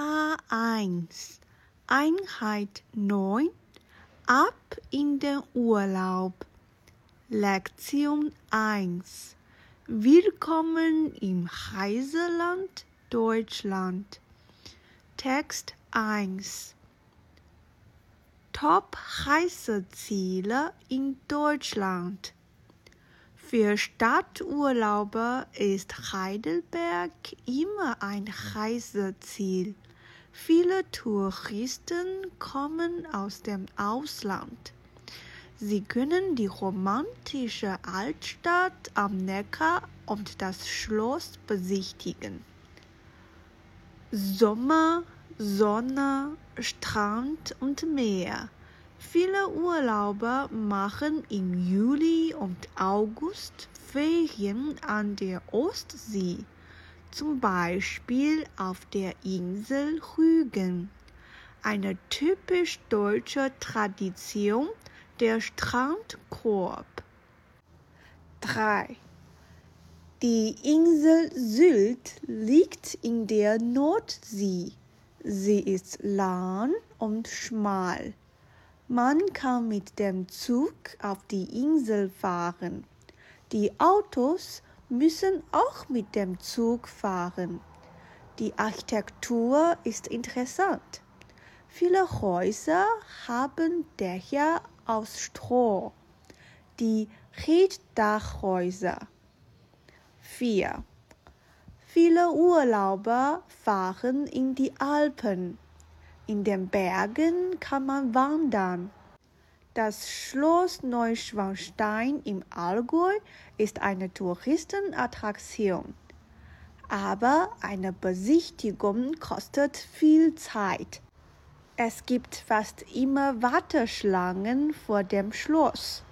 A1 Einheit 9 Ab in den Urlaub. Lektion 1 Willkommen im Reiseland Deutschland. Text 1 Top-Reiseziele in Deutschland. Für Stadturlauber ist Heidelberg immer ein Reiseziel. Viele Touristen kommen aus dem Ausland. Sie können die romantische Altstadt am Neckar und das Schloss besichtigen. Sommer, Sonne, Strand und Meer. Viele Urlauber machen im Juli und August Ferien an der Ostsee, zum Beispiel auf der Insel Rügen. Eine typisch deutsche Tradition der Strandkorb. 3. Die Insel Sylt liegt in der Nordsee. Sie ist lang und schmal. Man kann mit dem Zug auf die Insel fahren. Die Autos müssen auch mit dem Zug fahren. Die Architektur ist interessant. Viele Häuser haben Dächer aus Stroh. Die Rieddachhäuser. 4. Viele Urlauber fahren in die Alpen. In den Bergen kann man wandern. Das Schloss Neuschwanstein im Allgäu ist eine Touristenattraktion. Aber eine Besichtigung kostet viel Zeit. Es gibt fast immer Warteschlangen vor dem Schloss.